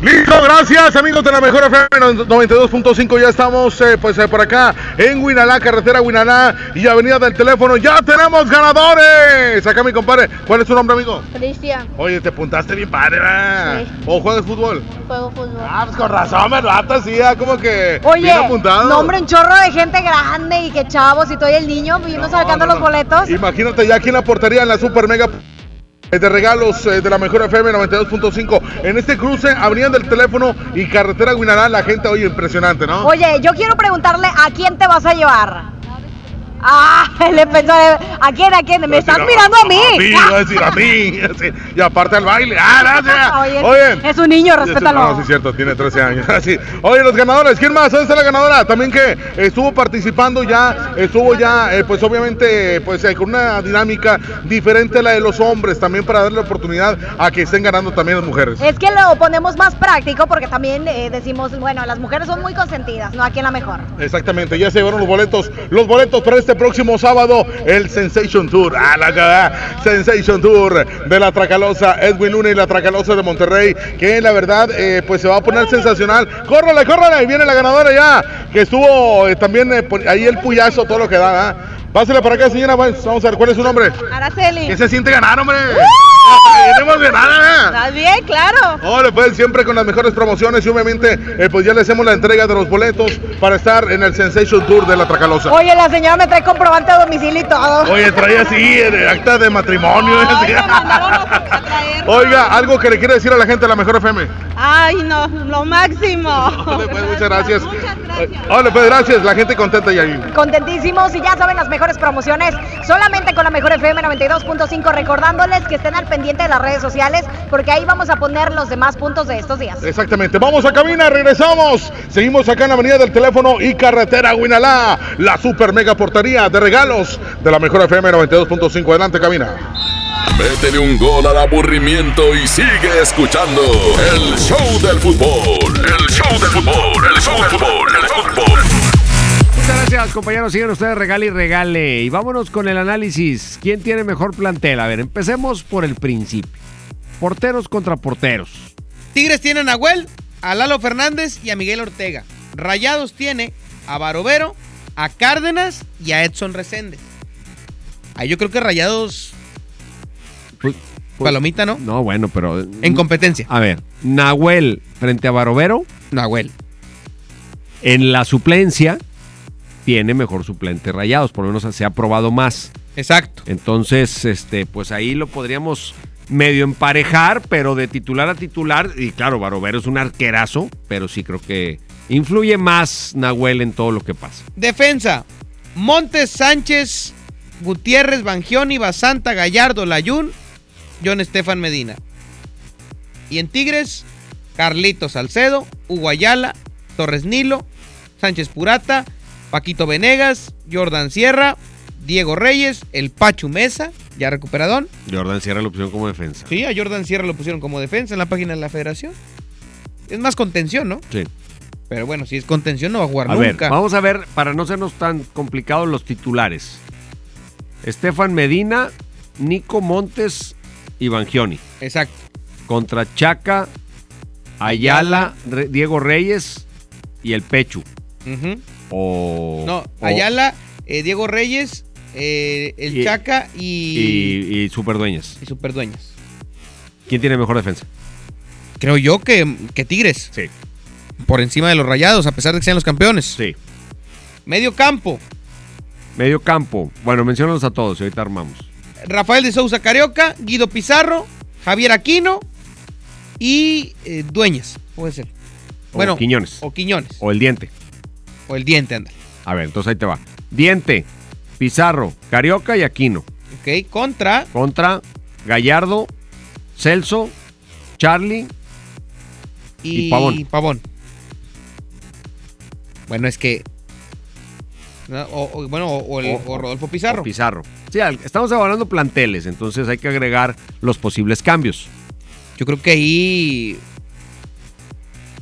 S5: Listo, gracias amigos de la Mejor FM 92.5. Ya estamos eh, pues eh, por acá en Huinalá, carretera Huinalá y Avenida del Teléfono. Ya tenemos ganadores. Acá mi compadre. ¿Cuál es tu nombre, amigo?
S9: Cristian,
S5: Oye, te apuntaste bien padre, ¿verdad?
S9: Sí.
S5: ¿O juegas fútbol?
S9: juego fútbol.
S5: Ah, pues con razón, me ratas, sí, ah, como que
S9: Oye,
S5: bien apuntado.
S9: no, hombre, un chorro de gente grande y que chavos y todo y el niño viendo sacando los boletos.
S5: Imagínate ya aquí en la portería en la Super Mega de regalos eh, de la Mejor FM 92.5. En este cruce, Avenida del Teléfono y Carretera Huinalá, la gente, oye, impresionante, ¿no?
S9: Oye, yo quiero preguntarle a quién te vas a llevar. Ah, le pensó, ¿a quién, a quién? Me estás
S5: No,
S9: mirando a mí.
S5: A mí, iba a decir a mí. sí, Y aparte al baile. ¡Ah, gracias!
S9: Oye, es un niño, respétalo.
S5: No, sí, es cierto, tiene 13 años. Sí. Oye, los ganadores, ¿quién más? ¿Dónde está la ganadora? También que estuvo participando ya, estuvo ya, eh, pues obviamente, pues eh, con una dinámica diferente a la de los hombres, también para darle oportunidad a que estén ganando también las mujeres.
S9: Es que lo ponemos más práctico porque también eh, decimos, bueno, las mujeres son muy consentidas, ¿no? Aquí en la mejor.
S5: Exactamente, ya se llevaron los boletos. Los boletos para este próximo sábado, el Sensation Tour. Ah, la. Sensation Tour de la Tracalosa, Edwin Luna y la Tracalosa de Monterrey, que la verdad, eh, pues se va a poner sensacional. ¡Córrale, córrale! Viene la ganadora ya, que estuvo eh, también eh, ahí el puyazo, todo lo que da. Pásale para acá, señora. Vamos vamos a ver, ¿cuál es su nombre?
S9: Araceli.
S5: ¿Qué se siente ganar, hombre? Tenemos ganada.
S9: ¿Estás bien? Claro.
S5: Hola, pues siempre con las mejores promociones y obviamente eh, pues ya le hacemos la entrega de los boletos para estar en el Sensation Tour de la Tracalosa.
S9: Oye, la señora me trae comprobante de domicilio y todo.
S5: Oye, trae así eh, acta de matrimonio. Oiga, algo que le quiere decir a la gente de la Mejor FM.
S9: Ay, no, lo máximo.
S5: Pues, muchas gracias. Hola, pues gracias. La gente contenta y ahí.
S9: Contentísimos y ya saben las mejores promociones solamente con la mejor FM 92.5 recordándoles que estén al pendiente de las redes sociales porque ahí vamos a poner los demás puntos de estos días.
S5: Exactamente. Vamos a cabina, regresamos. Seguimos acá en la Avenida del Teléfono y Carretera Huinalá, la super mega portería de regalos de la Mejor FM 92.5. Adelante, cabina.
S1: Métele un gol al aburrimiento y sigue escuchando el show del fútbol. El show del fútbol, el show del fútbol, el fútbol.
S2: Muchas gracias, compañeros. Siguen ustedes regale y regale. Y vámonos con el análisis. ¿Quién tiene mejor plantel? A ver, empecemos por el principio. Porteros contra porteros.
S3: Tigres tiene a Nahuel, a Lalo Fernández y a Miguel Ortega. Rayados tiene a Barovero, a Cárdenas y a Edson Reséndez. Ahí yo creo que Rayados. Palomita, ¿no?
S2: No, bueno, pero.
S3: En competencia.
S2: A ver, Nahuel frente a Barovero.
S3: Nahuel.
S2: En la suplencia tiene mejor suplente Rayados, por lo menos se ha probado más.
S3: Exacto.
S2: Entonces, este, pues ahí lo podríamos medio emparejar, pero de titular a titular. Y claro, Barovero es un arquerazo, pero sí creo que influye más Nahuel en todo lo que pasa.
S3: Defensa: Montes Sánchez, Gutiérrez, Bangioni, Basanta, Gallardo, Layún, John Estefan Medina. Y en Tigres, Carlito Salcedo, Hugo Ayala, Torres Nilo, Sánchez Purata, Paquito Venegas, Jordan Sierra, Diego Reyes, el Pachu Mesa, ya recuperadón.
S2: Jordan cierra la opción como defensa.
S3: Sí, a Jordan Sierra lo pusieron como defensa en la página de la federación. Es más contención, ¿no?
S2: Sí.
S3: Pero bueno, si es contención no va a jugar
S2: A
S3: nunca.
S2: ver, vamos a ver, para no sernos tan complicados los titulares. Estefan Medina, Nico Montes y Bangioni.
S3: Exacto.
S2: Contra Chaca, Ayala, Diego Reyes y el Pechu.
S3: Ujú.
S2: O.
S3: No,
S2: o-
S3: Ayala, eh, Diego Reyes, eh, el
S2: Y-
S3: Chaca y,
S2: y, y Superdueñas.
S3: y Superdueñas.
S2: ¿Quién tiene mejor defensa?
S3: Creo yo que, que Tigres.
S2: Sí.
S3: Por encima de los Rayados, a pesar de que sean los campeones.
S2: Sí.
S3: Medio campo.
S2: Medio campo. Bueno, menciónalos a todos y ahorita armamos.
S3: Rafael de Sousa Carioca, Guido Pizarro, Javier Aquino y eh, Dueñas, puede ser.
S2: O Quiñones.
S3: O Quiñones.
S2: O el diente.
S3: O el diente, anda.
S2: A ver, entonces ahí te va. Diente, Pizarro, Carioca y Aquino.
S3: Ok, contra.
S2: Contra Gallardo, Celso, Charlie
S3: y,
S2: y Pavón.
S3: Pavón. Bueno, es que. ¿no? O, o- bueno, o, o el-
S2: O-
S3: o Rodolfo Pizarro.
S2: Pizarro. Sí, estamos evaluando planteles, entonces hay que agregar los posibles cambios.
S3: Yo creo que ahí.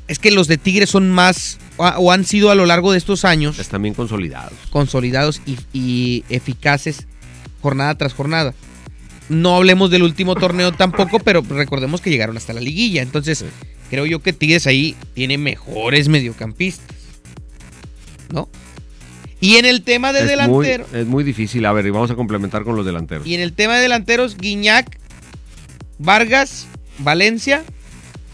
S3: Es que los de Tigres son más. O- han sido a lo largo de estos años.
S2: Están bien consolidados.
S3: Consolidados y, y eficaces jornada tras jornada. No hablemos del último torneo tampoco, pero recordemos que llegaron hasta la liguilla. Entonces, creo yo que Tigres ahí tiene mejores mediocampistas. ¿No? Y en el tema de
S2: es, muy,
S3: delantero.
S2: es muy difícil. A ver, y vamos a complementar con los delanteros.
S3: Y en el tema de delanteros, Guiñac, Vargas, Valencia,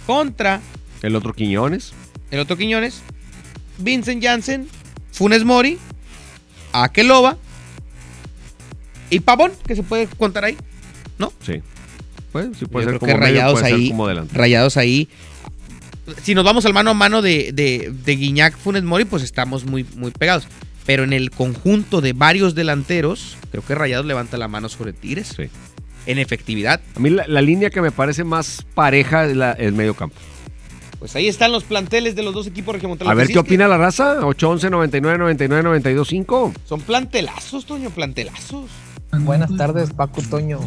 S3: contra
S2: El otro Quiñones.
S3: el otro Quiñones, Vincent Janssen, Funes Mori, Akeloba y Pavón, que se puede contar ahí. ¿No?
S2: Sí. Pues, sí puede
S3: Yo
S2: ser
S3: creo
S2: como
S3: que
S2: medio,
S3: rayados
S2: puede ser
S3: ahí.
S2: como.
S3: Rayados ahí. Si nos vamos al mano a mano de, de, de Guiñac Funes Mori, pues estamos muy, muy pegados. Pero en el conjunto de varios delanteros, creo que Rayados levanta la mano sobre Tigres. En efectividad.
S2: A mí la, la línea que me parece más pareja es la- el medio campo.
S3: Pues ahí están los planteles de los dos equipos regiomontanos.
S2: A ver qué opina la raza. 811 99 99 92 5.
S3: Son plantelazos, Toño, plantelazos.
S47: Buenas tardes, Paco Toño.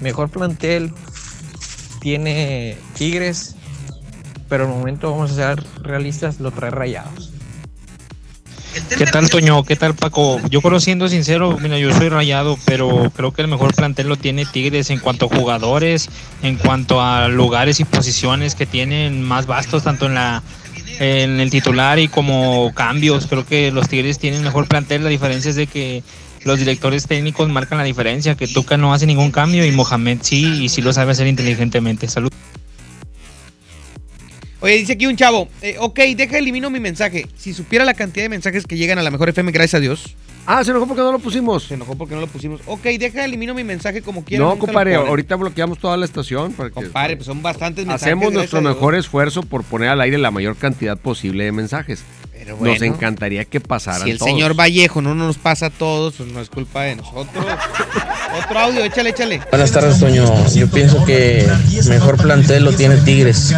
S47: Mejor plantel tiene Tigres, pero al momento vamos a ser realistas, lo trae rayados.
S48: ¿Qué tal, Toño? ¿Qué tal, Paco? Yo conociendo sincero, mira, yo soy rayado, pero creo que el mejor plantel lo tiene Tigres en cuanto a jugadores, en cuanto a lugares y posiciones que tienen más vastos, tanto en la el titular y como cambios. Creo que los Tigres tienen mejor plantel. La diferencia es de que los directores técnicos marcan la diferencia, que Tuca no hace ningún cambio y Mohamed sí, y sí lo sabe hacer inteligentemente. Salud.
S3: Oye, dice aquí un chavo, eh, ok, deja elimino mi mensaje. Si supiera la cantidad de mensajes que llegan a la mejor FM, gracias a Dios.
S2: Ah, se enojó porque no lo pusimos.
S3: Se enojó porque no lo pusimos. Ok, deja elimino mi mensaje como quiera.
S2: No, compadre, ahorita bloqueamos toda la estación. Porque
S3: Compadre, pues son bastantes mensajes.
S2: hacemos nuestro mejor esfuerzo por poner al aire la mayor cantidad posible de mensajes. Nos
S3: bueno,
S2: encantaría que pasaran
S3: Si el
S2: todos.
S3: señor Vallejo no nos pasa a todos, pues no es culpa de nosotros. Otro audio, échale, échale.
S49: Buenas tardes, Toño. Yo pienso que mejor plantel lo tiene Tigres.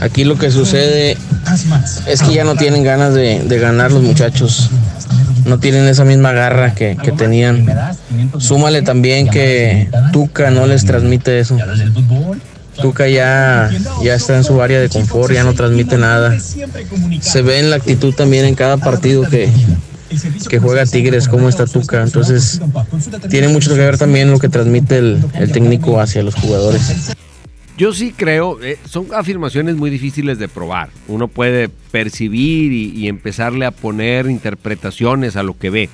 S49: Aquí lo que sucede es que ya no tienen ganas de, de ganar los muchachos. No tienen esa misma garra que, que tenían. Súmale también que Tuca no les transmite eso. Tuca ya, ya está en su área de confort, ya no transmite nada. Se ve en la actitud también en cada partido que, que juega Tigres, cómo está Tuca. Entonces, tiene mucho que ver también lo que transmite el, el técnico hacia los jugadores.
S2: Yo sí creo, eh, son afirmaciones muy difíciles de probar. Uno puede percibir y, y empezarle a poner interpretaciones a lo que ve.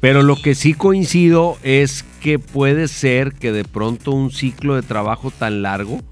S2: Pero lo que sí coincido es que puede ser que de pronto un ciclo de trabajo tan largo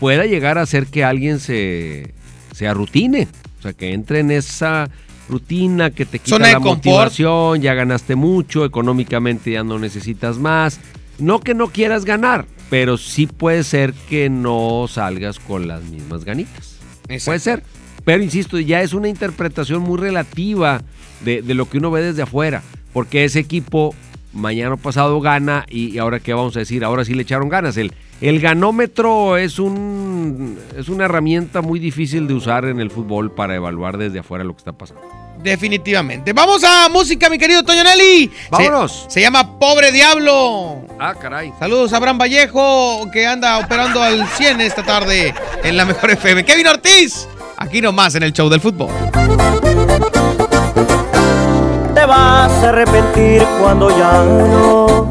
S2: pueda llegar a hacer que alguien se, se arrutine. O sea, que entre en esa rutina que te quita la
S3: confort.
S2: motivación, ya ganaste mucho, económicamente ya no necesitas más. No que no quieras ganar, pero sí puede ser que no salgas con las mismas ganitas. Puede ser. Pero insisto, ya es una interpretación muy relativa de, de lo que uno ve desde afuera. Porque ese equipo mañana pasado gana y, y ahora qué vamos a decir, ahora sí le echaron ganas. El, el ganómetro es, un, es una herramienta muy difícil de usar en el fútbol para evaluar desde afuera lo que está pasando.
S3: Definitivamente. Vamos a música, mi querido Toño Nelly.
S2: Vámonos.
S3: Se, se llama Pobre Diablo.
S2: Ah, caray.
S3: Saludos a Abraham Vallejo, que anda operando al 100 esta tarde en la mejor FM. Kevin Ortiz, aquí nomás en el show del fútbol.
S50: Te vas a arrepentir cuando ya no,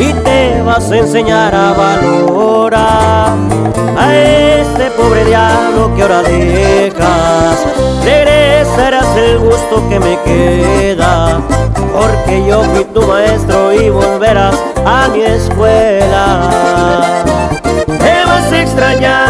S50: y te vas a enseñar a valorar a este pobre diablo que ahora dejas. Regresarás el gusto que me queda, porque yo fui tu maestro y volverás a mi escuela. Te vas a extrañar,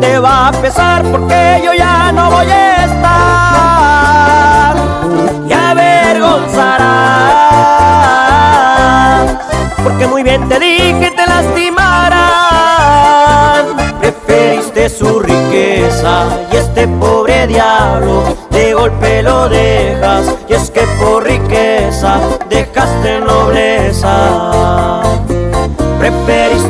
S50: te va a pesar porque yo ya no voy a estar y avergonzarás, porque muy bien te dije te lastimarán. Preferiste su riqueza y este pobre diablo de golpe lo dejas, y es que por riqueza dejaste nobleza.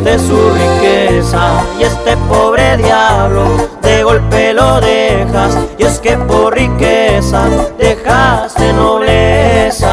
S50: Preferiste su riqueza y este pobre diablo de golpe lo dejas, y es que por riqueza dejaste nobleza.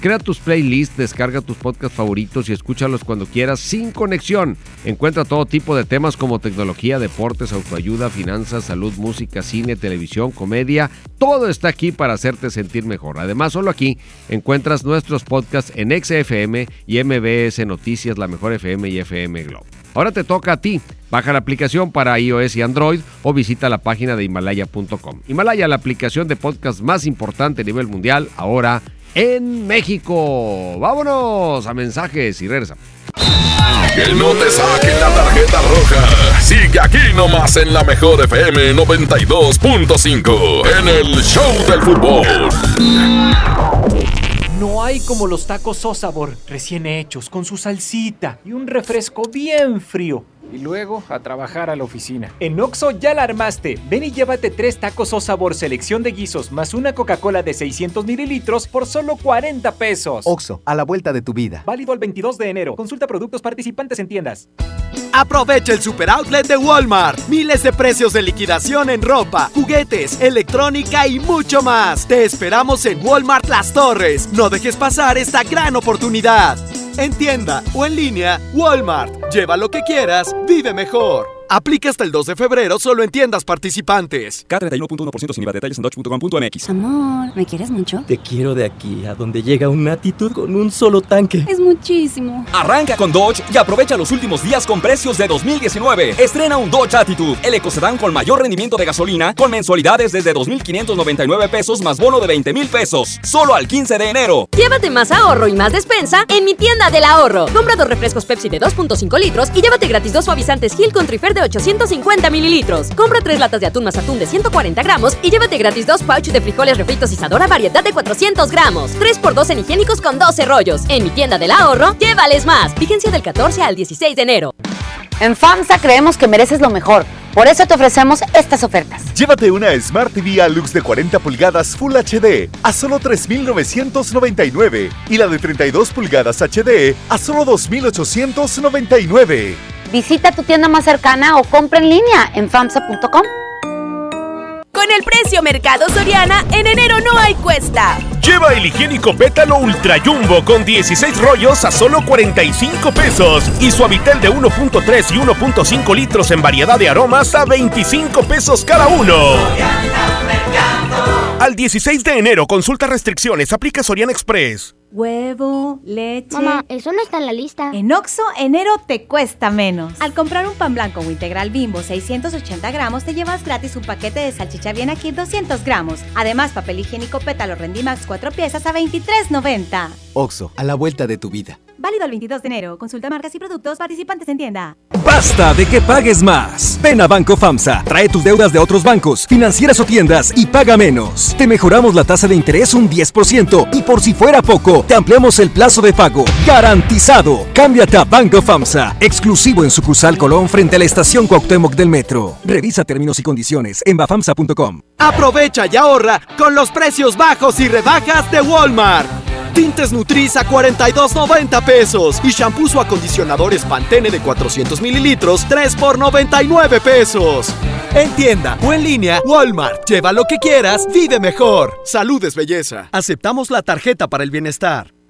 S2: Crea tus playlists, descarga tus podcasts favoritos y escúchalos cuando quieras sin conexión. Encuentra todo tipo de temas como tecnología, deportes, autoayuda, finanzas, salud, música, cine, televisión, comedia. Todo está aquí para hacerte sentir mejor. Además, solo aquí encuentras nuestros podcasts en XFM y MBS Noticias, La Mejor FM y FM Globo. Ahora te toca a ti. Baja la aplicación para iOS y Android o visita la página de himalaya.com. Himalaya, la aplicación de podcast más importante a nivel mundial, ahora en México. Vámonos a mensajes y regresamos.
S1: Que no te saquen la tarjeta roja. Sigue aquí nomás en la mejor FM 92.5 en el Show del Fútbol.
S19: No hay como los tacos o sabor recién hechos, con su salsita y un refresco bien frío. Y luego a trabajar a la oficina. En Oxo ya la armaste. Ven y llévate tres tacos o sabor selección de guisos más una Coca-Cola de 600 mililitros por solo 40 pesos.
S41: Oxo, a la vuelta de tu vida.
S19: Válido el 22 de enero. Consulta productos participantes en tiendas.
S51: Aprovecha el super outlet de Walmart. Miles de precios de liquidación en ropa, juguetes, electrónica y mucho más. Te esperamos en Walmart Las Torres. No dejes pasar esta gran oportunidad. En tienda o en línea, Walmart. Lleva lo que quieras, vive mejor. Aplica hasta el 2 de febrero solo en tiendas participantes.
S47: K31.1% sin IVA. Detalles en dodge.com.mx.
S52: Amor, ¿me quieres mucho?
S47: Te quiero de aquí a donde llega una actitud con un solo tanque.
S52: Es muchísimo.
S47: Arranca con Dodge y aprovecha los últimos días con precios de 2019. Estrena un Dodge Attitude, el ecocedán con mayor rendimiento de gasolina, con mensualidades desde 2.599 pesos más bono de 20 mil pesos. Solo al 15 de enero.
S53: Llévate más ahorro y más despensa en mi tienda del ahorro. Compra dos refrescos Pepsi de 2.5 litros y llévate gratis dos suavizantes Gil con Trifer de 850 mililitros. Compra tres latas de atún más atún de 140 gramos y llévate gratis dos pouches de frijoles refritos Isadora variedad de 400 gramos. 3x2 en higiénicos con 12 rollos. En mi tienda del ahorro, llévales más. Vigencia del 14 al 16 de enero.
S42: En FAMSA creemos que mereces lo mejor. Por eso te ofrecemos estas ofertas.
S54: Llévate una Smart TV Alux de 40 pulgadas Full HD a solo 3.999 y la de 32 pulgadas HD a solo 2.899.
S42: Visita tu tienda más cercana o compra en línea en FAMSA.com.
S55: Con
S17: el precio Mercado Soriana, en enero no hay cuesta.
S37: Lleva el higiénico Pétalo Ultra Jumbo con 16 rollos a solo 45 pesos y Suavitel de 1.3 y 1.5 litros en variedad de aromas a 25 pesos cada uno. Al 16 de enero, consulta restricciones, aplica Soriana Express.
S56: Huevo, leche.
S57: Mamá, eso no está en la lista.
S56: En Oxo, enero te cuesta menos. Al comprar un pan blanco o integral bimbo 680 gramos, te llevas gratis un paquete de salchicha bien aquí 200 gramos. Además, papel higiénico pétalo Rendimax 4 piezas a 23.90.
S58: Oxo, a la vuelta de tu vida.
S56: Válido el 22 de enero. Consulta marcas y productos participantes en tienda.
S59: Basta de que pagues más. Ven a Banco FAMSA, trae tus deudas de otros bancos, financieras o tiendas y paga menos. Te mejoramos la tasa de interés un 10% y por si fuera poco, te ampliamos el plazo de pago. Garantizado. Cámbiate a Banco FAMSA, exclusivo en sucursal Colón frente a la estación Cuauhtémoc del Metro. Revisa términos y condiciones en bafamsa.com.
S51: Aprovecha y ahorra con los precios bajos y rebajas de Walmart. Tintes Nutris a 42.90 pesos y shampoos o acondicionadores Pantene de 400 mililitros 3 por 99 pesos. En tienda o en línea, Walmart. Lleva lo que quieras, vive mejor. Saludes belleza. Aceptamos la tarjeta para el bienestar.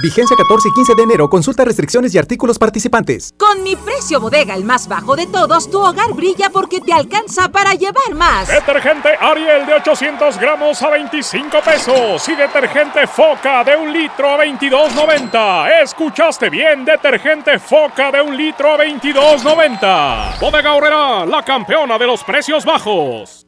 S19: Vigencia 14 y 15 de enero. Consulta restricciones y artículos participantes.
S60: Con mi precio bodega, el más bajo de todos, tu hogar brilla porque te alcanza para llevar más.
S37: Detergente Ariel de 800 gramos a 25 pesos y detergente Foca de un litro a 22.90. Escuchaste bien, detergente Foca de un litro a 22.90. Bodega Horrera, la campeona de los precios bajos.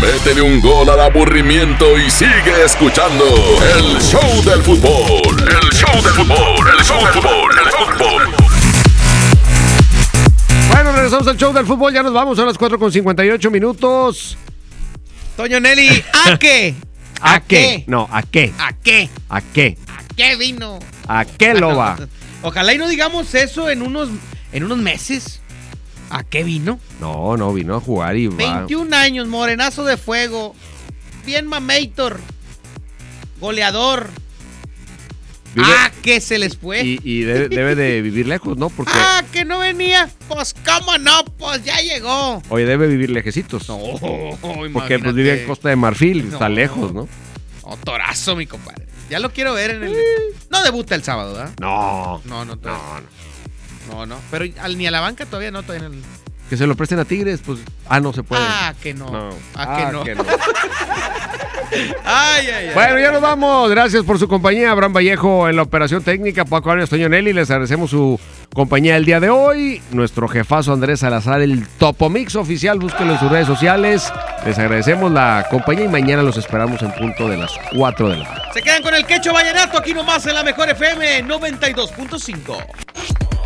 S43: Métele un gol al aburrimiento y sigue escuchando el show del fútbol. El show del fútbol, el show del fútbol, el show del fútbol.
S2: Bueno, regresamos al show del fútbol. Ya nos vamos a las 4 con 58 minutos.
S3: Toño Nelly, ¿a qué?
S2: ¿A qué? No, ¿a qué?
S3: ¿A qué?
S2: ¿A qué?
S3: ¿Qué vino?
S2: ¿A qué lo va?
S3: Ojalá y no digamos eso en unos, en unos meses. ¿A qué vino?
S2: No, no, vino a jugar y va.
S3: 21 años, morenazo de fuego. Bien mamator. Goleador.
S2: Vive-
S3: Ah, que se les fue.
S2: Y, y debe, debe de vivir lejos, ¿no? Porque,
S3: Ah, que no venía. Pues cómo no, pues ya llegó.
S2: oye, debe vivir lejecitos.
S3: No,
S2: Porque
S3: imagínate.
S2: pues vive en Costa de Marfil, está
S3: No.
S2: lejos, ¿no?
S3: Oh, torazo, mi compadre. Ya lo quiero ver en el. No debuta el sábado, ¿verdad?
S2: No.
S3: No, no, todavía. No, no. Pero al- ni a la banca todavía no, todavía.
S2: Que se lo presten a Tigres, pues. Ah, no se puede.
S3: Ah, que no.
S2: No.
S3: Ah, que no.
S2: no.
S3: Ay, ay, ay.
S2: Bueno, ya nos vamos. Gracias por su compañía. Abraham Vallejo en la operación técnica. Paco Arias, Toño Nelly. Les agradecemos su compañía el día de hoy. Nuestro jefazo Andrés Salazar, el Topomix oficial. Búsquenlo en sus redes sociales. Les agradecemos la compañía y mañana los esperamos en punto de las 4 de la tarde.
S3: Se quedan con el quecho vallenato aquí nomás en la mejor FM 92.5.